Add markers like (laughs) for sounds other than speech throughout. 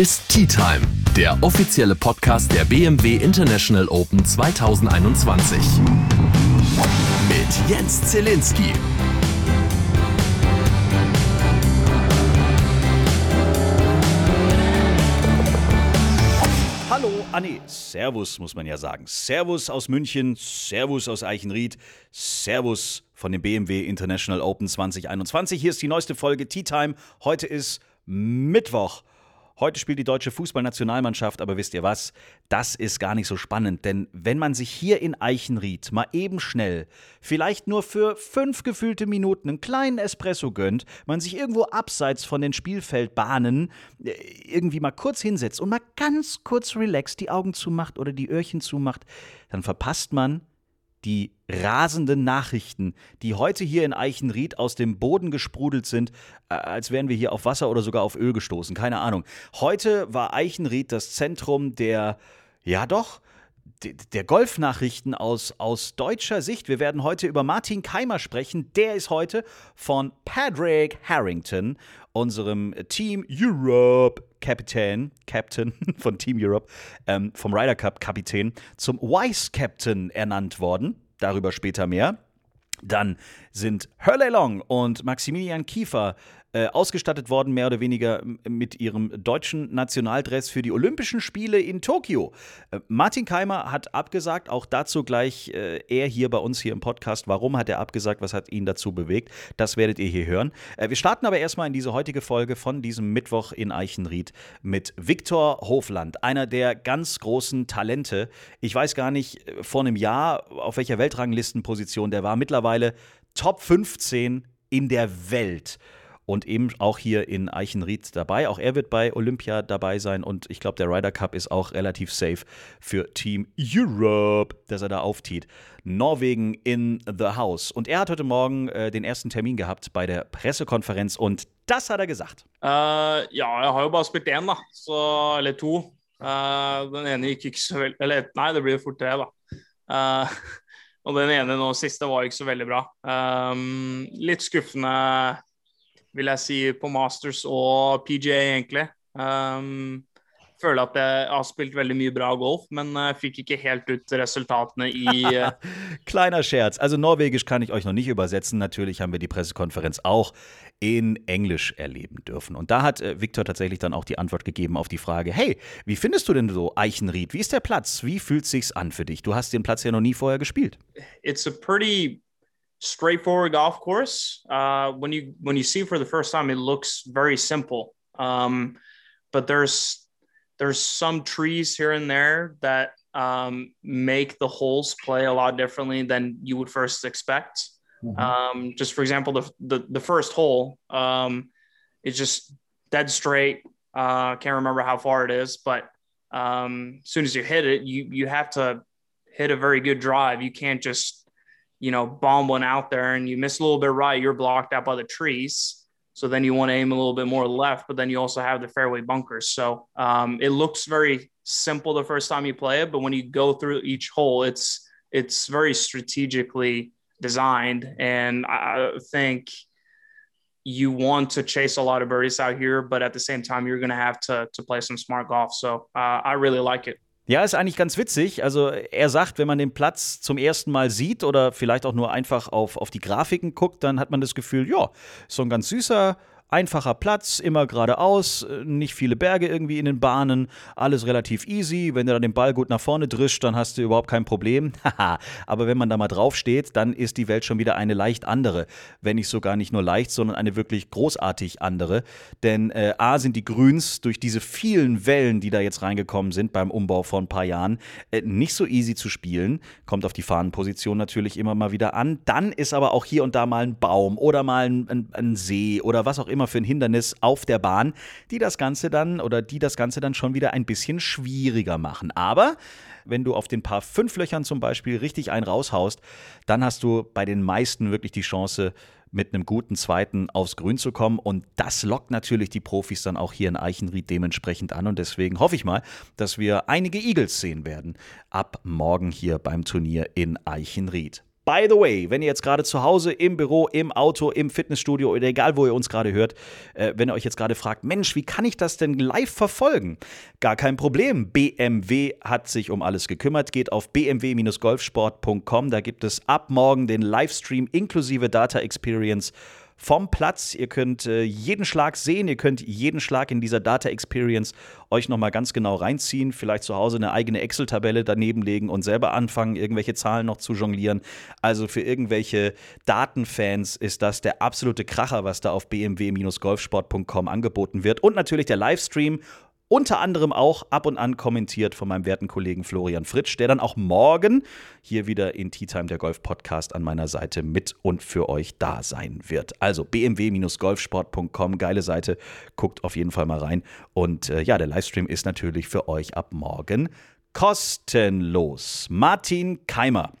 Ist Tea Time, der offizielle Podcast der BMW International Open 2021. Mit Jens Zielinski. Hallo, nee, Servus muss man ja sagen. Servus aus München, Servus aus Eichenried, Servus von dem BMW International Open 2021. Hier ist die neueste Folge Tea Time. Heute ist Mittwoch. Heute spielt die deutsche Fußballnationalmannschaft, aber wisst ihr was? Das ist gar nicht so spannend, denn wenn man sich hier in Eichenried mal eben schnell, vielleicht nur für fünf gefühlte Minuten einen kleinen Espresso gönnt, man sich irgendwo abseits von den Spielfeldbahnen äh, irgendwie mal kurz hinsetzt und mal ganz kurz relaxed die Augen zumacht oder die Öhrchen zumacht, dann verpasst man die rasenden Nachrichten, die heute hier in Eichenried aus dem Boden gesprudelt sind, äh, als wären wir hier auf Wasser oder sogar auf Öl gestoßen. Keine Ahnung. Heute war Eichenried das Zentrum der, ja doch, der Golfnachrichten aus, aus deutscher Sicht. Wir werden heute über Martin Keimer sprechen. Der ist heute von Patrick Harrington, unserem Team Europe Kapitän, Captain (laughs) von Team Europe, ähm, vom Ryder Cup Kapitän, zum Vice Captain ernannt worden. Darüber später mehr. Dann sind Hurley Long und Maximilian Kiefer äh, ausgestattet worden, mehr oder weniger mit ihrem deutschen Nationaldress für die Olympischen Spiele in Tokio. Äh, Martin Keimer hat abgesagt, auch dazu gleich äh, er hier bei uns hier im Podcast. Warum hat er abgesagt? Was hat ihn dazu bewegt? Das werdet ihr hier hören. Äh, wir starten aber erstmal in diese heutige Folge von diesem Mittwoch in Eichenried mit Viktor Hofland, einer der ganz großen Talente. Ich weiß gar nicht äh, vor einem Jahr, auf welcher Weltranglistenposition der war. Mittlerweile Top 15 in der Welt und eben auch hier in Eichenried dabei. Auch er wird bei Olympia dabei sein und ich glaube, der Ryder Cup ist auch relativ safe für Team Europe, dass er da auftiet. Norwegen in the house. Und er hat heute Morgen äh, den ersten Termin gehabt bei der Pressekonferenz und das hat er gesagt. Uh, ja, jeg har jo bare spilt én, da. Så, eller to. Uh, den ene gikk ikke så veldig Eller nei, det blir fort tre, da. Uh, (laughs) og den ene nå siste var ikke så veldig bra. Um, litt skuffende vil jeg si, på Masters og PGA, egentlig. Um, føler at jeg har spilt veldig mye bra golf, men uh, fikk ikke helt ut resultatene i uh (laughs) Kleiner Scherz. Also Norwegisch kann ich euch noch nicht übersetzen. Natürlich haben wir die Pressekonferenz auch in Englisch erleben dürfen. Und da hat äh, Viktor tatsächlich dann auch die Antwort gegeben auf die Frage: Hey, wie findest du denn so Eichenried? Wie ist der Platz? Wie fühlt sich's an für dich? Du hast den Platz ja noch nie vorher gespielt. It's a pretty straightforward golf course. Uh, when you when you see for the first time, it looks very simple. Um, but there's there's some trees here and there that um, make the holes play a lot differently than you would first expect. Mm-hmm. Um, just for example, the the, the first hole um, is just dead straight. Uh, can't remember how far it is, but um, as soon as you hit it, you you have to hit a very good drive. You can't just you know, bomb one out there and you miss a little bit right, you're blocked out by the trees. So then you want to aim a little bit more left, but then you also have the fairway bunkers. So um, it looks very simple the first time you play it, but when you go through each hole, it's it's very strategically designed, and I think you want to chase a lot of birdies out here, but at the same time, you're going to have to to play some smart golf. So uh, I really like it. Ja, ist eigentlich ganz witzig. Also er sagt, wenn man den Platz zum ersten Mal sieht oder vielleicht auch nur einfach auf, auf die Grafiken guckt, dann hat man das Gefühl, ja, so ein ganz süßer, Einfacher Platz, immer geradeaus, äh, nicht viele Berge irgendwie in den Bahnen, alles relativ easy. Wenn du dann den Ball gut nach vorne drischst, dann hast du überhaupt kein Problem. (laughs) Aber wenn man da mal drauf steht, dann ist die Welt schon wieder eine leicht andere. Wenn nicht sogar nicht nur leicht, sondern eine wirklich großartig andere. Denn äh, A sind die Grüns durch diese vielen Wellen, die da jetzt reingekommen sind beim Umbau vor ein paar Jahren, äh, nicht so easy zu spielen. Kommt auf die Fahnenposition natürlich immer mal wieder an. Dann ist aber auch hier und da mal ein Baum oder mal ein, ein, ein See oder was auch immer immer für ein Hindernis auf der Bahn, die das Ganze dann oder die das Ganze dann schon wieder ein bisschen schwieriger machen. Aber wenn du auf den paar fünf Löchern zum Beispiel richtig einen raushaust, dann hast du bei den meisten wirklich die Chance, mit einem guten zweiten aufs Grün zu kommen. Und das lockt natürlich die Profis dann auch hier in Eichenried dementsprechend an. Und deswegen hoffe ich mal, dass wir einige Eagles sehen werden ab morgen hier beim Turnier in Eichenried. By the way, wenn ihr jetzt gerade zu Hause, im Büro, im Auto, im Fitnessstudio oder egal, wo ihr uns gerade hört, äh, wenn ihr euch jetzt gerade fragt, Mensch, wie kann ich das denn live verfolgen? Gar kein Problem. BMW hat sich um alles gekümmert. Geht auf bmw-golfsport.com. Da gibt es ab morgen den Livestream inklusive Data Experience vom Platz. Ihr könnt äh, jeden Schlag sehen, ihr könnt jeden Schlag in dieser Data Experience euch nochmal ganz genau reinziehen, vielleicht zu Hause eine eigene Excel-Tabelle daneben legen und selber anfangen, irgendwelche Zahlen noch zu jonglieren. Also für irgendwelche Datenfans ist das der absolute Kracher, was da auf bmw-golfsport.com angeboten wird. Und natürlich der Livestream unter anderem auch ab und an kommentiert von meinem werten Kollegen Florian Fritsch, der dann auch morgen hier wieder in Tea Time der Golf Podcast an meiner Seite mit und für euch da sein wird. Also bmw-golfsport.com, geile Seite, guckt auf jeden Fall mal rein. Und äh, ja, der Livestream ist natürlich für euch ab morgen kostenlos. Martin Keimer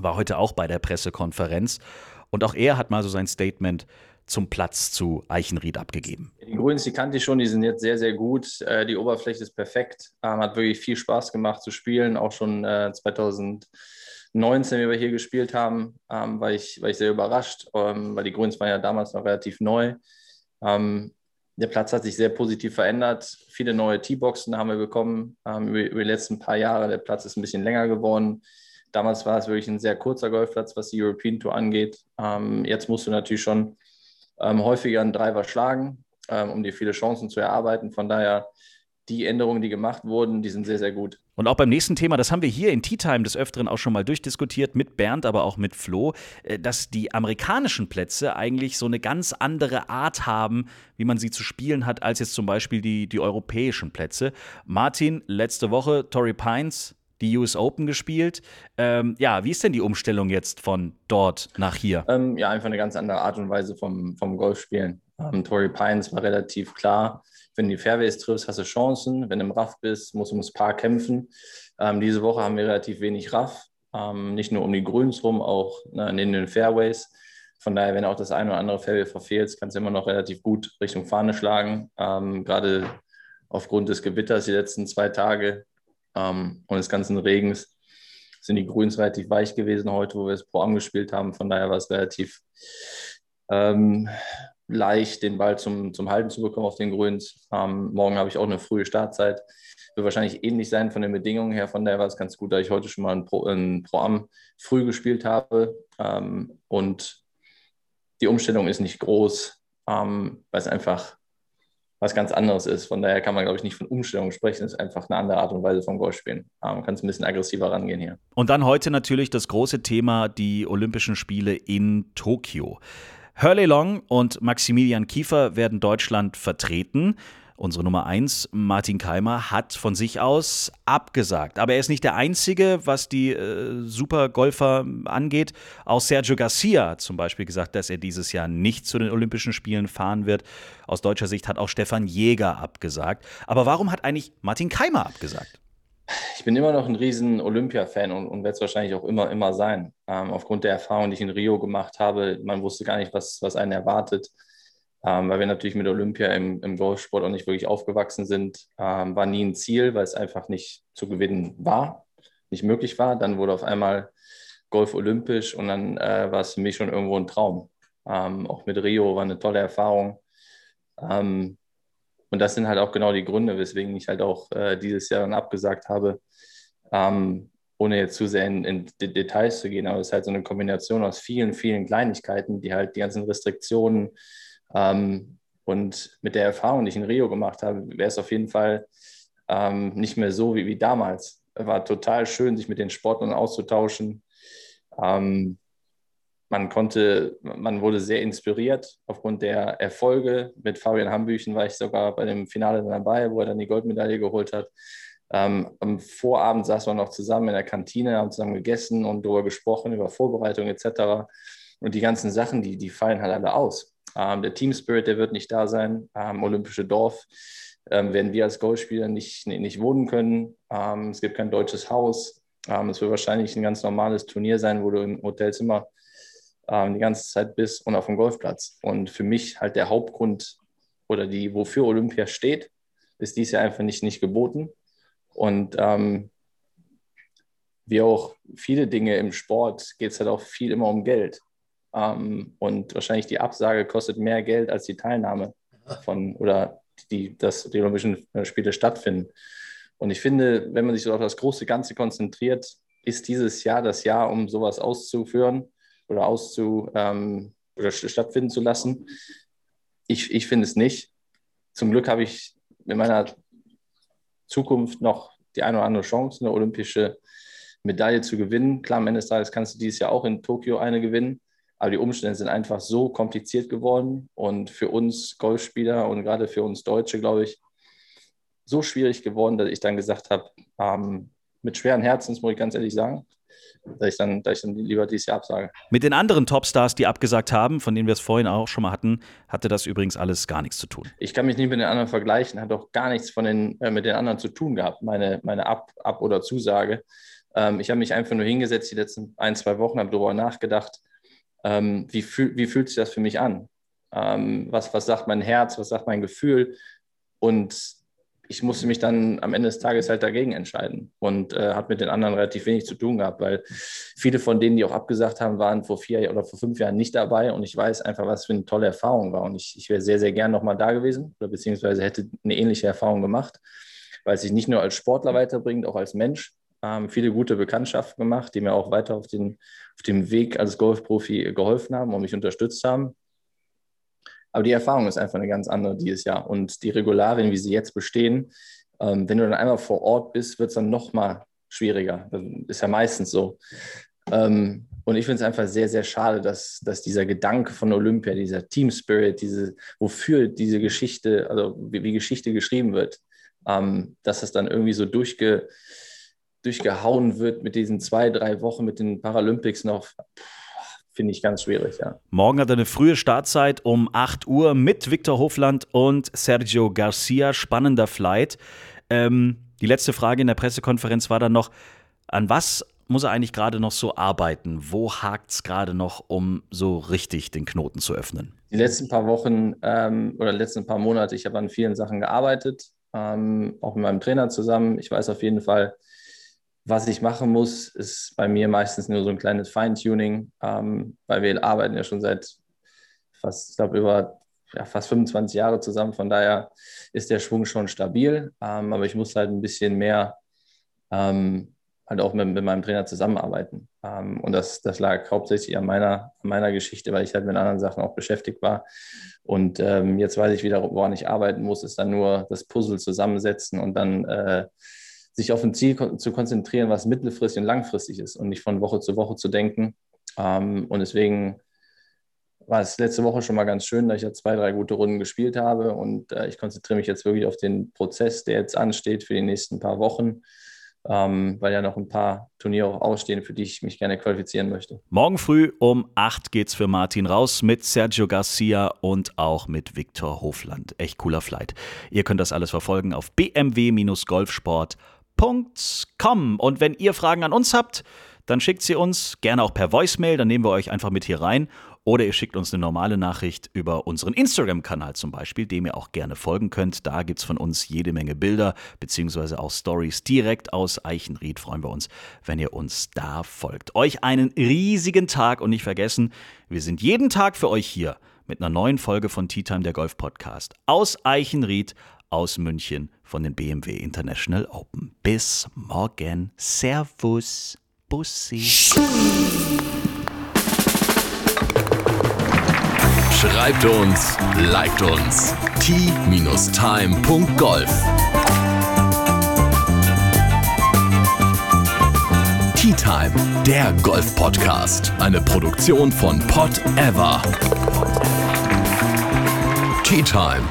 war heute auch bei der Pressekonferenz und auch er hat mal so sein Statement zum Platz zu Eichenried abgegeben? Die Grüns, die kannte ich schon, die sind jetzt sehr, sehr gut. Äh, die Oberfläche ist perfekt. Ähm, hat wirklich viel Spaß gemacht zu spielen. Auch schon 2019, äh, wie wir hier gespielt haben, ähm, war, ich, war ich sehr überrascht, ähm, weil die Grüns waren ja damals noch relativ neu. Der Platz hat sich sehr positiv verändert. Viele neue Teeboxen haben wir bekommen über, über die letzten paar Jahre. Der Platz ist ein bisschen länger geworden. Damals war es wirklich ein sehr kurzer Golfplatz, was die European Tour angeht. jetzt musst du natürlich schon ähm, häufiger einen Driver schlagen, ähm, um dir viele Chancen zu erarbeiten. Von daher, die Änderungen, die gemacht wurden, die sind sehr, sehr gut. Und auch beim nächsten Thema, das haben wir hier in Tea Time des Öfteren auch schon mal durchdiskutiert, mit Bernd, aber auch mit Flo, äh, dass die amerikanischen Plätze eigentlich so eine ganz andere Art haben, wie man sie zu spielen hat, als jetzt zum Beispiel die, die europäischen Plätze. Martin, letzte Woche, Torrey Pines, die US Open gespielt. Ähm, ja, wie ist denn die Umstellung jetzt von dort nach hier? Ähm, ja, einfach eine ganz andere Art und Weise vom, vom Golfspielen. Ähm, Torrey Pines war relativ klar. Wenn du die Fairways triffst, hast du Chancen. Wenn du im Raff bist, musst du ums Paar kämpfen. Ähm, diese Woche haben wir relativ wenig Raff. Ähm, nicht nur um die Grüns rum, auch ne, in den Fairways. Von daher, wenn auch das eine oder andere Fairway verfehlt, kannst du immer noch relativ gut Richtung Fahne schlagen. Ähm, gerade aufgrund des Gewitters die letzten zwei Tage ähm, und des ganzen Regens sind die Grüns relativ weich gewesen heute, wo wir es Pro gespielt haben. Von daher war es relativ ähm, leicht, den Ball zum, zum Halten zu bekommen auf den Grüns. Ähm, morgen habe ich auch eine frühe Startzeit. Wird wahrscheinlich ähnlich sein von den Bedingungen her. Von daher war es ganz gut, da ich heute schon mal ein Pro, ein Pro früh gespielt habe. Ähm, und die Umstellung ist nicht groß, ähm, weil es einfach was ganz anderes ist. Von daher kann man, glaube ich, nicht von Umstellung sprechen. Es ist einfach eine andere Art und Weise vom Golfspielen. Man kann es ein bisschen aggressiver rangehen hier. Und dann heute natürlich das große Thema, die Olympischen Spiele in Tokio. Hurley Long und Maximilian Kiefer werden Deutschland vertreten. Unsere Nummer 1, Martin Keimer, hat von sich aus abgesagt. Aber er ist nicht der Einzige, was die äh, Supergolfer angeht. Auch Sergio Garcia hat zum Beispiel gesagt, dass er dieses Jahr nicht zu den Olympischen Spielen fahren wird. Aus deutscher Sicht hat auch Stefan Jäger abgesagt. Aber warum hat eigentlich Martin Keimer abgesagt? Ich bin immer noch ein riesen Olympia-Fan und, und werde es wahrscheinlich auch immer, immer sein. Ähm, aufgrund der Erfahrung, die ich in Rio gemacht habe, man wusste gar nicht, was, was einen erwartet ähm, weil wir natürlich mit Olympia im, im Golfsport auch nicht wirklich aufgewachsen sind. Ähm, war nie ein Ziel, weil es einfach nicht zu gewinnen war, nicht möglich war. Dann wurde auf einmal Golf olympisch und dann äh, war es für mich schon irgendwo ein Traum. Ähm, auch mit Rio war eine tolle Erfahrung. Ähm, und das sind halt auch genau die Gründe, weswegen ich halt auch äh, dieses Jahr dann abgesagt habe ähm, ohne jetzt zu sehr in, in, Details zu gehen, aber es ist halt so eine Kombination aus vielen, vielen Kleinigkeiten, die halt die ganzen Restriktionen, ähm, und mit der Erfahrung, die ich in Rio gemacht habe, wäre es auf jeden Fall ähm, nicht mehr so wie, wie damals. Es war total schön, sich mit den Sportlern auszutauschen. Ähm, man konnte, man wurde sehr inspiriert aufgrund der Erfolge. Mit Fabian Hambüchen war ich sogar bei dem Finale dabei, wo er dann die Goldmedaille geholt hat. Ähm, am Vorabend saßen wir noch zusammen in der Kantine, haben zusammen gegessen und darüber gesprochen, über Vorbereitung etc. Und die ganzen Sachen, die, die fallen halt alle aus. Ähm, der Team Spirit, der wird nicht da sein. Ähm, Olympische Dorf ähm, werden wir als Golfspieler nicht, nicht wohnen können. Ähm, es gibt kein deutsches Haus. Ähm, es wird wahrscheinlich ein ganz normales Turnier sein, wo du im Hotelzimmer ähm, die ganze Zeit bist und auf dem Golfplatz. Und für mich halt der Hauptgrund oder die, wofür Olympia steht, ist dies ja einfach nicht, nicht geboten. Und wie auch viele Dinge im Sport geht es halt auch viel immer um Geld. Ähm, und wahrscheinlich die Absage kostet mehr Geld als die Teilnahme von oder die, dass die Olympischen Spiele stattfinden. Und ich finde, wenn man sich so auf das große Ganze konzentriert, ist dieses Jahr das Jahr, um sowas auszuführen oder auszu ähm, oder stattfinden zu lassen. Ich, ich finde es nicht. Zum Glück habe ich in meiner Zukunft noch die eine oder andere Chance, eine olympische Medaille zu gewinnen. Klar, am Ende des Tages kannst du dieses Jahr auch in Tokio eine gewinnen. Aber die Umstände sind einfach so kompliziert geworden und für uns Golfspieler und gerade für uns Deutsche, glaube ich, so schwierig geworden, dass ich dann gesagt habe, ähm, mit schweren Herzens, muss ich ganz ehrlich sagen, dass ich dann, dass ich dann lieber dieses Jahr absage. Mit den anderen Topstars, die abgesagt haben, von denen wir es vorhin auch schon mal hatten, hatte das übrigens alles gar nichts zu tun. Ich kann mich nicht mit den anderen vergleichen, hat auch gar nichts von den, äh, mit den anderen zu tun gehabt, meine, meine Ab-, Ab oder Zusage. Ähm, ich habe mich einfach nur hingesetzt die letzten ein, zwei Wochen, habe darüber nachgedacht, ähm, wie, fühl, wie fühlt sich das für mich an? Ähm, was, was sagt mein Herz, was sagt mein Gefühl? Und ich musste mich dann am Ende des Tages halt dagegen entscheiden und äh, hat mit den anderen relativ wenig zu tun gehabt, weil viele von denen, die auch abgesagt haben, waren vor vier oder vor fünf Jahren nicht dabei und ich weiß einfach, was für eine tolle Erfahrung war und ich, ich wäre sehr, sehr gern nochmal da gewesen oder beziehungsweise hätte eine ähnliche Erfahrung gemacht, weil es sich nicht nur als Sportler weiterbringt, auch als Mensch ähm, viele gute Bekanntschaften gemacht, die mir auch weiter auf, den, auf dem Weg als Golfprofi geholfen haben und mich unterstützt haben. Aber die Erfahrung ist einfach eine ganz andere dieses Jahr. Und die Regularien, wie sie jetzt bestehen, ähm, wenn du dann einmal vor Ort bist, wird es dann noch mal schwieriger. Das ist ja meistens so. Ähm, und ich finde es einfach sehr, sehr schade, dass, dass dieser Gedanke von Olympia, dieser Team Spirit, diese, wofür diese Geschichte, also wie, wie Geschichte geschrieben wird, ähm, dass es dann irgendwie so durchge, durchgehauen wird mit diesen zwei, drei Wochen mit den Paralympics noch, finde ich ganz schwierig, ja. Morgen hat er eine frühe Startzeit um 8 Uhr mit Viktor Hofland und Sergio Garcia. Spannender Flight. Ähm, die letzte Frage in der Pressekonferenz war dann noch, an was muss er eigentlich gerade noch so arbeiten? Wo hakt es gerade noch, um so richtig den Knoten zu öffnen? Die letzten paar Wochen ähm, oder letzten paar Monate, ich habe an vielen Sachen gearbeitet, ähm, auch mit meinem Trainer zusammen. Ich weiß auf jeden Fall, was ich machen muss, ist bei mir meistens nur so ein kleines Feintuning, ähm, weil wir arbeiten ja schon seit fast, ich glaube, über ja, fast 25 Jahre zusammen. Von daher ist der Schwung schon stabil, ähm, aber ich muss halt ein bisschen mehr ähm, halt auch mit, mit, meinem Trainer zusammenarbeiten. Ähm, und das, das lag hauptsächlich an meiner, an meiner Geschichte, weil ich halt mit anderen Sachen auch beschäftigt war. Und ähm, jetzt weiß ich wieder, woran ich arbeiten muss, ist dann nur das Puzzle zusammensetzen und dann äh, sich auf ein Ziel zu konzentrieren, was mittelfristig und langfristig ist und nicht von Woche zu Woche zu denken. Ähm, und deswegen war es letzte Woche schon mal ganz schön, dass ich ja zwei, drei gute Runden gespielt habe und äh, ich konzentriere mich jetzt wirklich auf den Prozess, der jetzt ansteht für die nächsten paar Wochen. Ähm, weil ja noch ein paar Turniere auch ausstehen, für die ich mich gerne qualifizieren möchte. Morgen früh um 8 geht's für Martin raus mit Sergio Garcia und auch mit Viktor Hofland. Echt cooler Flight. Ihr könnt das alles verfolgen auf bmw-golfsport.com www.ftf.com. Und wenn ihr Fragen an uns habt, dann schickt sie uns gerne auch per Voicemail, dann nehmen wir euch einfach mit hier rein. Oder ihr schickt uns eine normale Nachricht über unseren Instagram-Kanal zum Beispiel, dem ihr auch gerne folgen könnt. Da gibt es von uns jede Menge Bilder beziehungsweise auch Stories direkt aus Eichenried. Freuen wir uns, wenn ihr uns da folgt. Euch einen riesigen Tag und nicht vergessen, wir sind jeden Tag für euch hier mit einer neuen Folge von Tea Time, der Golf Podcast. Aus Eichenried, aus München von den BMW International Open. Bis morgen. Servus. Bussi. Schreibt uns, liked uns. t-time.golf Tea Time, der Golf-Podcast. Eine Produktion von Pot Ever. Tea Time.